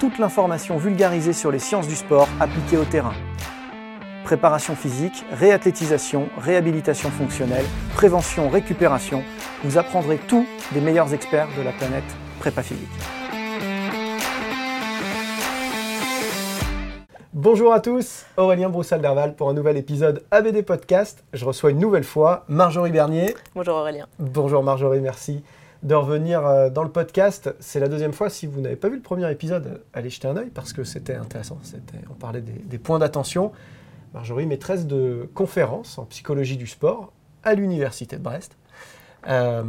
toute l'information vulgarisée sur les sciences du sport appliquées au terrain. Préparation physique, réathlétisation, réhabilitation fonctionnelle, prévention, récupération, vous apprendrez tout des meilleurs experts de la planète prépa physique. Bonjour à tous, Aurélien Broussal-Derval pour un nouvel épisode ABD Podcast. Je reçois une nouvelle fois Marjorie Bernier. Bonjour Aurélien. Bonjour Marjorie, merci de revenir euh, dans le podcast. C'est la deuxième fois. Si vous n'avez pas vu le premier épisode, allez jeter un œil parce que c'était intéressant. On parlait des, des points d'attention. Marjorie, maîtresse de conférences en psychologie du sport à l'Université de Brest, euh,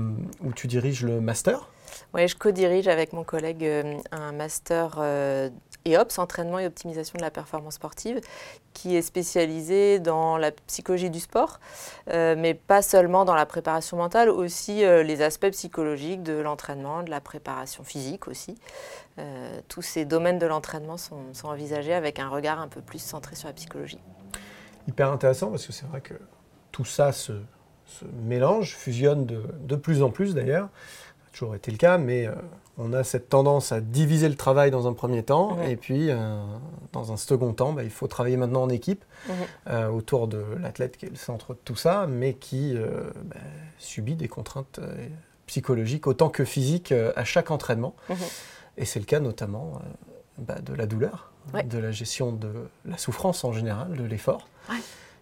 où tu diriges le master. Oui, je co-dirige avec mon collègue euh, un master euh, EOPS, entraînement et optimisation de la performance sportive, qui est spécialisé dans la psychologie du sport, euh, mais pas seulement dans la préparation mentale, aussi les aspects psychologiques de l'entraînement, de la préparation physique aussi. Tous ces domaines de l'entraînement sont, envisagés avec un regard un peu plus centré sur la psychologie. Hyper intéressant parce que c'est vrai que tout ça se, mélange, fusionne de, plus en plus d'ailleurs. Toujours été le cas, mais euh, on a cette tendance à diviser le travail dans un premier temps Ouais. et puis euh, dans un second temps, bah, il faut travailler maintenant en équipe euh, autour de l'athlète qui est le centre de tout ça, mais qui bah, subit des contraintes psychologiques autant que physiques à chaque entraînement. Et c'est le cas notamment bah, de la douleur, de la gestion de la souffrance en général, de l'effort,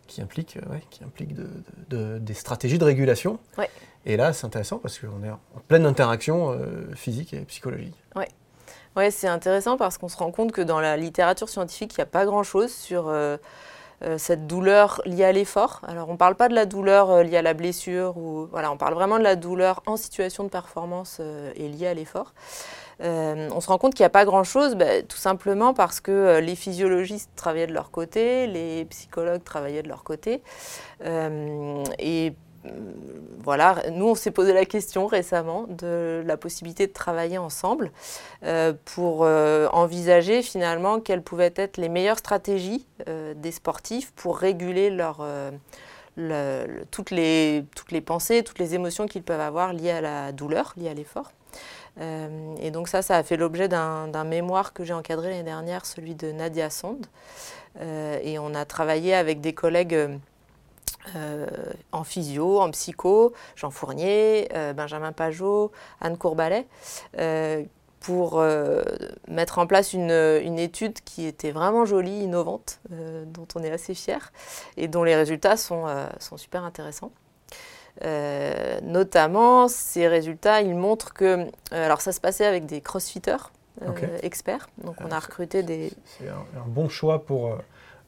qui implique, qui implique de- de- de- des stratégies de régulation. Ouais. Et là, c'est intéressant parce qu'on est en pleine interaction euh, physique et psychologique. Oui, c'est intéressant parce qu'on se rend compte que dans la littérature scientifique, il n'y a pas grand-chose sur euh, euh, cette douleur liée à l'effort. Alors, on ne parle pas de la douleur liée à la blessure, ou, voilà, on parle vraiment de la douleur en situation de performance et liée à l'effort. On se rend compte qu'il n'y a pas grand-chose, bah, tout simplement parce que les physiologistes travaillaient de leur côté, les psychologues travaillaient de leur côté. Et voilà, nous, on s'est posé la question récemment de la possibilité de travailler ensemble euh, pour euh, envisager finalement quelles pouvaient être les meilleures stratégies euh, des sportifs pour réguler euh, toutes, les, toutes les pensées, toutes les émotions qu'ils peuvent avoir liées à la douleur, liées à l'effort. Euh, et donc ça, ça a fait l'objet d'un mémoire que j'ai encadré l'année dernière, celui de Nadia Sond. Euh, et on a travaillé avec des collègues euh, en physio, en psycho, Jean Fournier, euh, Benjamin Pajot, Anne Courbalet, euh, pour mettre en place une, une étude qui était vraiment jolie, innovante, dont on est assez fiers et dont les résultats sont, sont super intéressants. Notamment, ces résultats, ils montrent que, alors ça se passait avec des crossfitters experts, donc on a recruté des, C'est un, un bon choix pour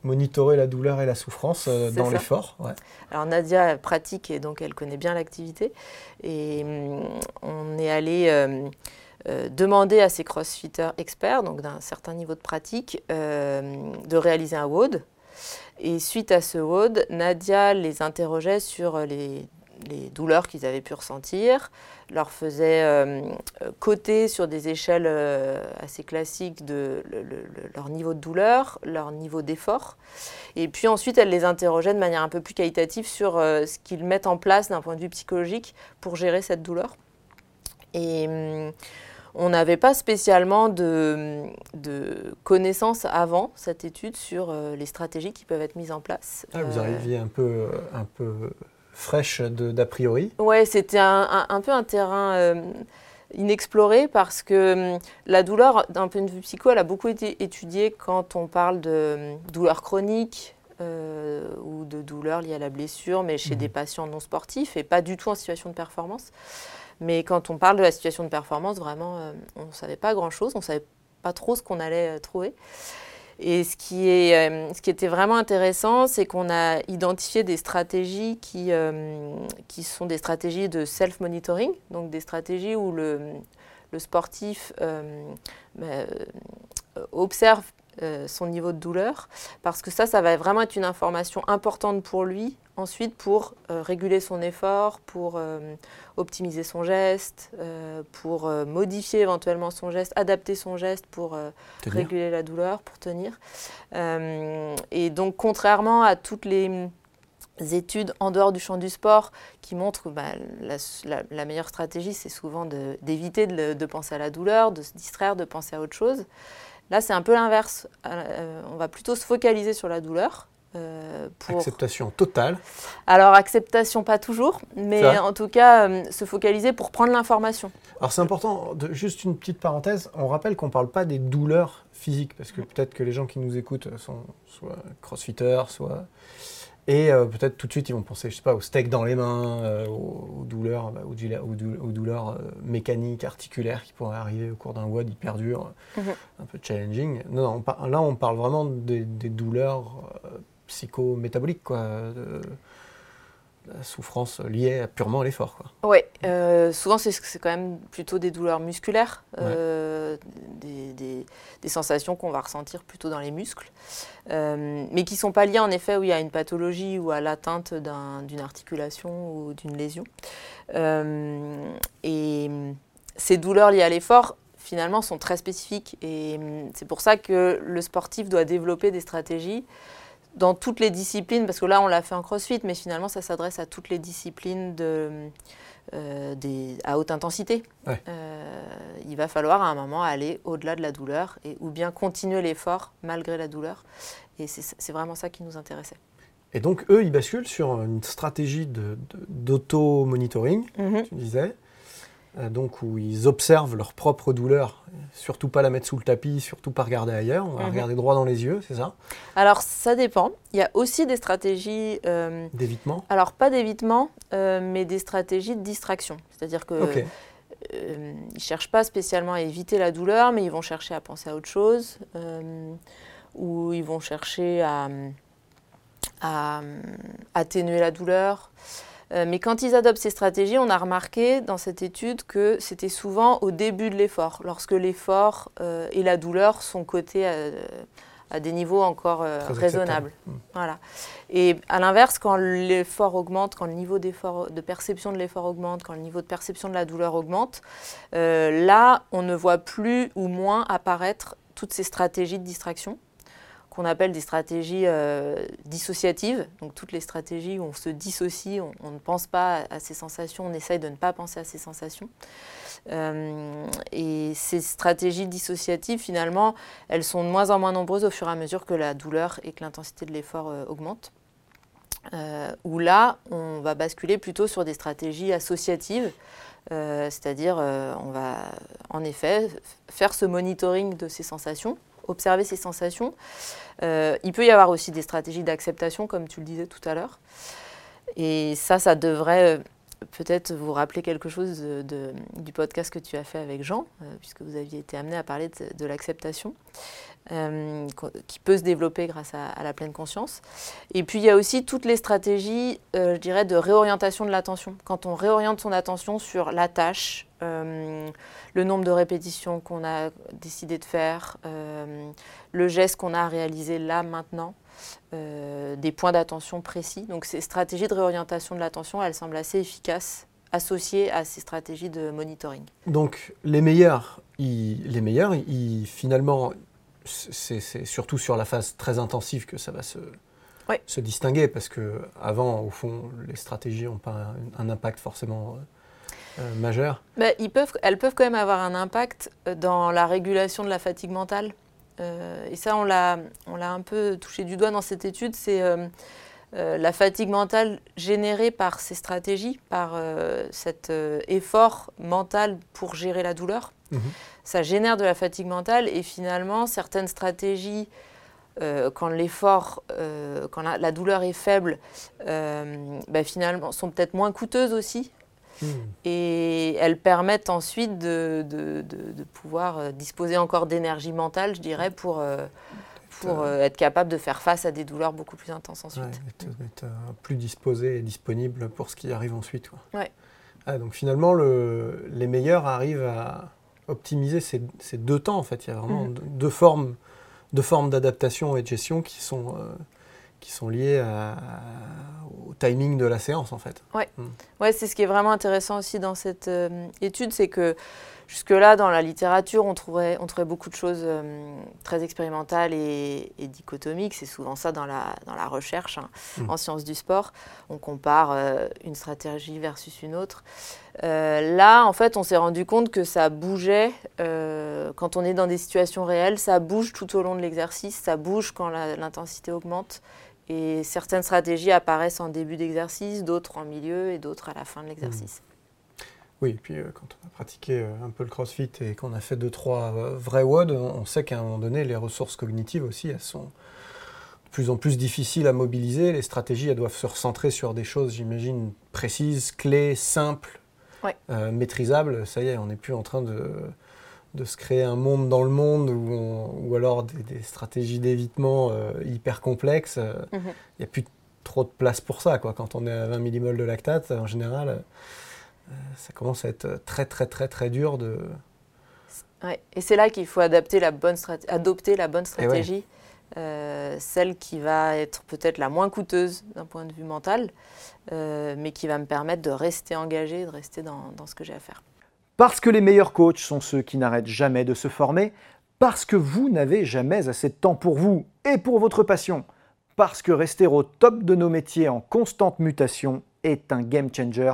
monitorer la douleur et la souffrance euh, dans l'effort. Ouais. Alors Nadia pratique et donc elle connaît bien l'activité. Et hum, on est allé euh, euh, demander à ces crossfitters experts, donc d'un certain niveau de pratique, de réaliser un WOD. Et suite à ce WOD, Nadia les interrogeait sur les les douleurs qu'ils avaient pu ressentir, leur faisait coter sur des échelles assez classiques de leur niveau de douleur, leur niveau d'effort. Et puis ensuite, elle les interrogeait de manière un peu plus qualitative sur ce qu'ils mettent en place d'un point de vue psychologique pour gérer cette douleur. Et hum, on n'avait pas spécialement de, connaissances avant cette étude sur euh, les stratégies qui peuvent être mises en place. Ah, vous arriviez un peu, un peu fraîche d'a priori Oui, c'était un, peu un terrain euh, inexploré parce que hum, la douleur, d'un point de vue psycho, elle a beaucoup été étudiée quand on parle de hum, douleur chronique, euh, ou de douleurs liées à la blessure, mais chez mmh. des patients non sportifs et pas du tout en situation de performance. Mais quand on parle de la situation de performance, vraiment, euh, on ne savait pas grand-chose, on ne savait pas trop ce qu'on allait trouver. Et ce qui, est, euh, ce qui était vraiment intéressant, c'est qu'on a identifié des stratégies qui, qui sont des stratégies de self-monitoring, donc des stratégies où le, le sportif bah, observe son niveau de douleur, parce que ça, ça va vraiment être une information importante pour lui ensuite pour euh, réguler son effort, pour euh, optimiser son geste, euh, pour modifier éventuellement son geste, adapter son geste pour réguler la douleur, pour tenir. et donc contrairement à toutes les études en dehors du champ du sport qui montrent que bah, la, meilleure stratégie, c'est souvent d'éviter de, penser à la douleur, de se distraire, de penser à autre chose. Là, c'est un peu l'inverse. on va plutôt se focaliser sur la douleur euh, acceptation totale Alors, acceptation pas toujours, mais en tout cas, euh, se focaliser pour prendre l'information. Alors, c'est important, de, juste une petite parenthèse, on rappelle qu'on ne parle pas des douleurs physiques, parce que peut-être que les gens qui nous écoutent sont soit crossfitters, soit... Et euh, peut-être tout de suite, ils vont penser, je sais pas, au steak dans les mains, aux, douleurs, bah, aux, douleurs mécaniques, articulaires qui pourraient arriver au cours d'un WOD hyper dur, mhm. un peu challenging. Non, non là, on parle vraiment des, des douleurs psychométabolique, quoi. La souffrance liée purement à l'effort. Oui, euh, souvent c'est quand même plutôt des douleurs musculaires, euh, des, sensations qu'on va ressentir plutôt dans les muscles, euh, mais qui ne sont pas liées en effet y a une pathologie ou à l'atteinte d'une articulation ou d'une lésion. et ces douleurs liées à l'effort, finalement, sont très spécifiques et c'est pour ça que le sportif doit développer des stratégies dans toutes les disciplines, parce que là on l'a fait en crossfit, mais finalement ça s'adresse à toutes les disciplines de, euh, des, à haute intensité. Euh, il va falloir à un moment aller au-delà de la douleur et, ou bien continuer l'effort malgré la douleur. Et c'est vraiment ça qui nous intéressait. Et donc eux, ils basculent sur une stratégie d'auto-monitoring, mhm. tu disais. Euh, donc où ils observent leur propre douleur, surtout pas la mettre sous le tapis, surtout pas regarder ailleurs, on va mhm. regarder droit dans les yeux, c'est ça? Alors ça dépend. Il y a aussi des stratégies euh, d'évitement? Alors pas d'évitement, euh, mais des stratégies de distraction. C'est-à-dire que ils cherchent pas spécialement à éviter la douleur, mais ils vont chercher à penser à autre chose, ou ils vont chercher à, à atténuer la douleur. Euh, mais quand ils adoptent ces stratégies, on a remarqué dans cette étude que c'était souvent au début de l'effort, lorsque l'effort euh, et la douleur sont cotés à, des niveaux encore euh, raisonnables. Hmm. Voilà. Et à l'inverse, quand l'effort augmente, quand le niveau de perception de l'effort augmente, quand le niveau de perception de la douleur augmente, là, on ne voit plus ou moins apparaître toutes ces stratégies de distraction qu'on appelle des stratégies euh, dissociatives, donc toutes les stratégies où on se dissocie, on, ne pense pas à ces sensations, on essaye de ne pas penser à ces sensations. Euh, et ces stratégies dissociatives, finalement, elles sont de moins en moins nombreuses au fur et à mesure que la douleur et que l'intensité de l'effort euh, augmentent. où là, on va basculer plutôt sur des stratégies associatives, c'est-à-dire on va en effet faire ce monitoring de ces sensations observer ses sensations. Euh, il peut y avoir aussi des stratégies d'acceptation, comme tu le disais tout à l'heure. Et ça, ça devrait euh, peut-être vous rappeler quelque chose du podcast que tu as fait avec Jean, euh, puisque vous aviez été amené à parler de, l'acceptation, qui peut se développer grâce à, la pleine conscience. Et puis il y a aussi toutes les stratégies, je dirais, de réorientation de l'attention. Quand on réoriente son attention sur la tâche, le nombre de répétitions qu'on a décidé de faire, euh, le geste qu'on a réalisé là, maintenant. des points d'attention précis. Donc ces stratégies de réorientation de l'attention, elles semblent assez efficaces associées à ces stratégies de monitoring. Donc les meilleurs, les meilleurs finalement, c'est surtout sur la phase très intensive que ça va se, se distinguer, parce que avant, au fond, les stratégies n'ont pas un, impact forcément euh, majeur. Bah, ils peuvent, elles peuvent quand même avoir un impact euh, dans la régulation de la fatigue mentale. Euh, et ça, on l'a un peu touché du doigt dans cette étude, c'est la fatigue mentale générée par ces stratégies, par cet effort mental pour gérer la douleur. Mhm. Ça génère de la fatigue mentale et finalement, certaines stratégies euh, quand l'effort, euh, quand la, douleur est faible, euh, bah, finalement, sont peut-être moins coûteuses aussi. Hmm. Et elles permettent ensuite de, de, de, pouvoir disposer encore d'énergie mentale, je dirais, pour, pour être capable de faire face à des douleurs beaucoup plus intenses ensuite. Ouais, être, plus disposé et disponible pour ce qui arrive ensuite. Ouais. Ah, donc finalement, le, les meilleurs arrivent à optimiser ces, ces, deux temps. En fait, il y a vraiment hmm. deux formes deux formes d'adaptation et de gestion qui sont, euh, qui sont liées au timing de la séance en fait. Mm. ouais, c'est ce qui est vraiment intéressant aussi dans cette euh, étude, c'est que jusque-là, dans la littérature, on trouvait, on trouvait beaucoup de choses euh, très expérimentales et, dichotomiques. C'est souvent ça dans la, dans la recherche hein, mm. en sciences du sport. On compare une stratégie versus une autre. Euh, là, en fait, on s'est rendu compte que ça bougeait euh, quand on est dans des situations réelles, ça bouge tout au long de l'exercice, ça bouge quand l'intensité augmente. Et certaines stratégies apparaissent en début d'exercice, d'autres en milieu et d'autres à la fin de l'exercice. Mmh. Oui, et puis euh, quand on a pratiqué un peu le crossfit et qu'on a fait deux, trois vrais WOD, on sait qu'à un moment donné, les ressources cognitives aussi, elles sont de plus en plus difficiles à mobiliser. Les stratégies, elles doivent se recentrer sur des choses, j'imagine, précises, clés, simples, euh, maîtrisable, ça y est, on n'est plus en train de, de, se créer un monde dans le monde ou, ou alors des, stratégies d'évitement euh, hyper complexes. Euh, mhm. Il n'y a plus trop de place pour ça. Quoi. Quand on est à 20 millimoles de lactate, en général, ça commence à être très très très très dur de... Et c'est là qu'il faut adapter la bonne adopter la bonne stratégie. celle qui va être peut-être la moins coûteuse d'un point de vue mental, euh, mais qui va me permettre de rester engagé, de rester dans, ce que j'ai à faire. Parce que les meilleurs coachs sont ceux qui n'arrêtent jamais de se former, parce que vous n'avez jamais assez de temps pour vous et pour votre passion, parce que rester au top de nos métiers en constante mutation est un game changer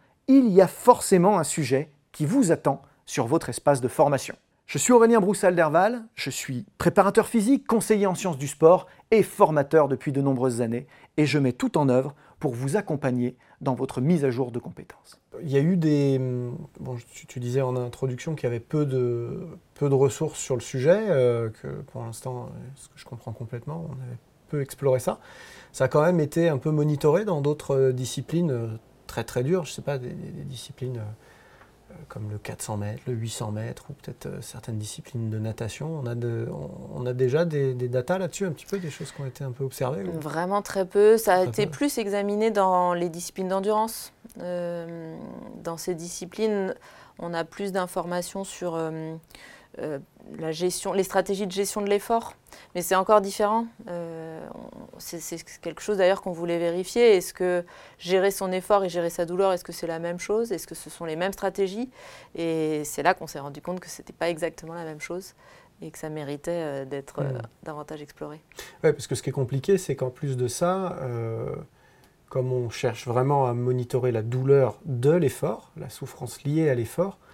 il y a forcément un sujet qui vous attend sur votre espace de formation. Je suis Aurélien Broussal-Derval, je suis préparateur physique, conseiller en sciences du sport et formateur depuis de nombreuses années, et je mets tout en œuvre pour vous accompagner dans votre mise à jour de compétences. Il y a eu des... Bon, tu, disais en introduction qu'il y avait peu de, peu de ressources sur le sujet, euh, que pour l'instant, ce que je comprends complètement, on avait peu exploré ça. Ça a quand même été un peu monitoré dans d'autres disciplines euh, très très dures, je ne sais pas, des, des disciplines euh, euh, comme le 400 mètres, le 800 mètres ou peut-être euh, certaines disciplines de natation. On a, de, on, a déjà des, des datas là-dessus, un petit peu, des choses qui ont été un peu observées Vraiment très peu. Ça a été plus examiné dans les disciplines d'endurance. Euh, dans ces disciplines, on a plus d'informations sur euh, la gestion, les stratégies de gestion de l'effort, mais c'est encore différent. Euh, c'est quelque chose d'ailleurs qu'on voulait vérifier. Est-ce que gérer son effort et gérer sa douleur, est-ce que c'est la même chose? Est-ce que ce sont les mêmes stratégies? Et c'est là qu'on s'est rendu compte que ce n'était pas exactement la même chose et que ça méritait euh, d'être hmm. davantage exploré. Oui, parce que ce qui est compliqué, c'est qu'en plus de ça, comme on cherche vraiment à monitorer la douleur de l'effort, la souffrance liée à l'effort, euh,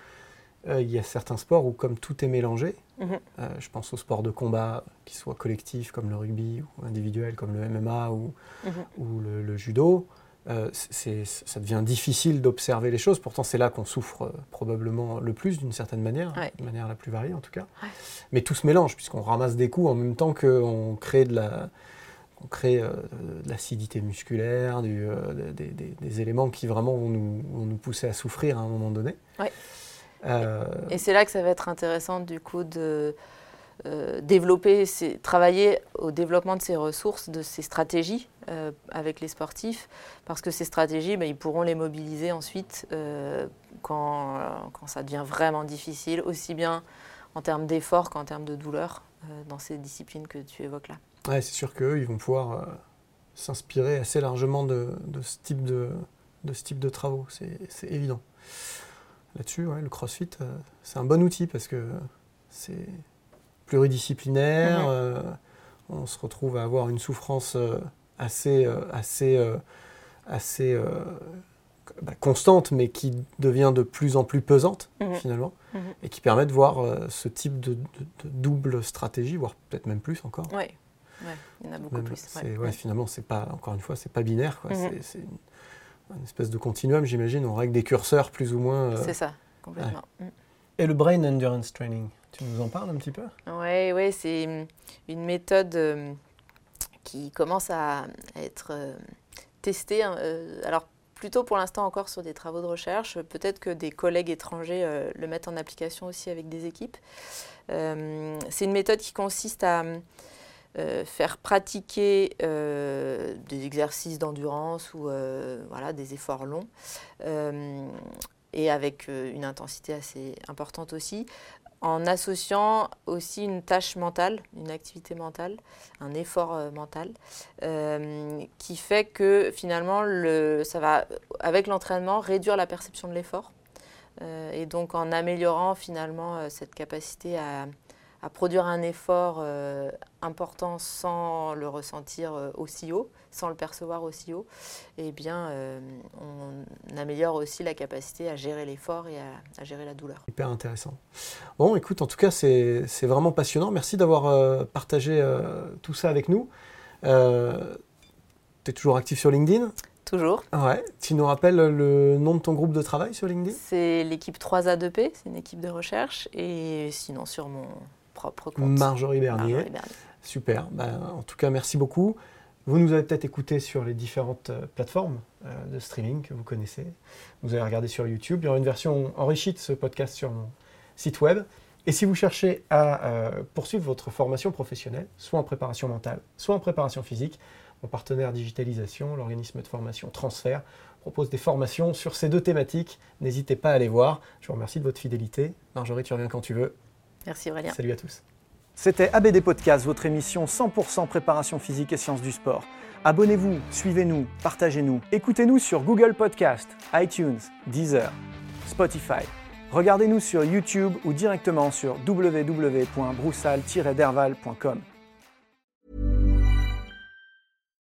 il y a certains sports où, comme tout est mélangé, Mhm. euh, je pense aux sports de combat, qu'ils soient collectifs comme le rugby ou individuels comme le MMA ou, Mhm. ou le, le judo, euh, ça devient difficile d'observer les choses. Pourtant, c'est là qu'on souffre euh, probablement le plus d'une certaine manière, Ouais. de manière la plus variée en tout cas. Ouais. Mais tout se mélange puisqu'on ramasse des coups en même temps qu'on crée de la on crée euh, de l'acidité musculaire, du, euh, des, des- des éléments qui vraiment vont nous, vont nous pousser à souffrir à un moment donné. Ouais. Euh, Et c'est là que ça va être intéressant du coup de euh, développer, ces- travailler au développement de ces ressources, de ces stratégies euh, avec les sportifs, parce que ces stratégies, ben, ils pourront les mobiliser ensuite euh, quand, quand ça devient vraiment difficile, aussi bien en termes d'effort qu'en termes de douleur euh, dans ces disciplines que tu évoques là. Ouais, c'est sûr qu'eux, ils vont pouvoir s'inspirer assez largement de, de ce type de, de ce type de travaux, c'est c'est évident. Là-dessus, ouais, le CrossFit, euh, c'est un bon outil parce que c'est pluridisciplinaire, euh, on se retrouve à avoir une souffrance euh, assez, euh, assez, assez bah, constante, mais qui devient de plus en plus pesante Mhm. finalement, Mhm. et qui permet de voir ce type de, de- de double stratégie, voire peut-être même plus encore. Oui, ouais, il y en a beaucoup Même, plus. ouais. ouais, finalement, c'est pas, encore une fois, c'est pas binaire. Mhm. C'est- C'est une, une espèce de continuum, j'imagine. On règle des curseurs plus ou moins. euh. C'est ça, complètement. Mm. Et le Brain Endurance Training, tu nous en parles un petit peu? Oui, ouais, c'est hum, une méthode euh, qui commence à être euh, testée. hein, euh, alors, plutôt pour l'instant encore sur des travaux de recherche. Peut-être que des collègues étrangers euh, le mettent en application aussi avec des équipes. Euh, c'est une méthode qui consiste à euh, faire pratiquer euh, des exercices d'endurance ou euh, voilà, des efforts longs. et avec une intensité assez importante aussi, en associant aussi une tâche mentale, une activité mentale, un effort mental, qui fait que finalement, le, ça va, avec l'entraînement, réduire la perception de l'effort. Et donc en améliorant finalement cette capacité à, à produire un effort euh, important sans le ressentir euh, aussi haut, sans le percevoir aussi haut, eh bien, euh, on améliore aussi la capacité à gérer l'effort et à, à gérer la douleur. Hyper intéressant. Bon, écoute, en tout cas, c'est vraiment passionnant. Merci d'avoir partagé tout ça avec nous. tu es toujours actif sur LinkedIn? Toujours. Ouais. Tu nous rappelles le nom de ton groupe de travail sur LinkedIn? C'est l'équipe 3A2P, c'est une équipe de recherche, et sinon sur mon propre compte. Marjorie Bernier. Marjorie Bernier. Super. Ben, en tout cas, merci beaucoup. Vous nous avez peut-être écouté sur les différentes euh, plateformes euh, de streaming que vous connaissez. Vous avez regardé sur YouTube. Il y aura une version enrichie de ce podcast sur mon site web. Et si vous cherchez à euh, poursuivre votre formation professionnelle, soit en préparation mentale, soit en préparation physique, mon partenaire digitalisation, l'organisme de formation Transfert, propose des formations sur ces deux thématiques. N'hésitez pas à les voir. Je vous remercie de votre fidélité. Marjorie, tu reviens quand tu veux. Merci Aurélien. Salut à tous. C'était ABD Podcast, votre émission 100% préparation physique et sciences du sport. Abonnez-vous, suivez-nous, partagez-nous. Écoutez-nous sur Google Podcast, iTunes, Deezer, Spotify. Regardez-nous sur YouTube ou directement sur www.broussal-derval.com.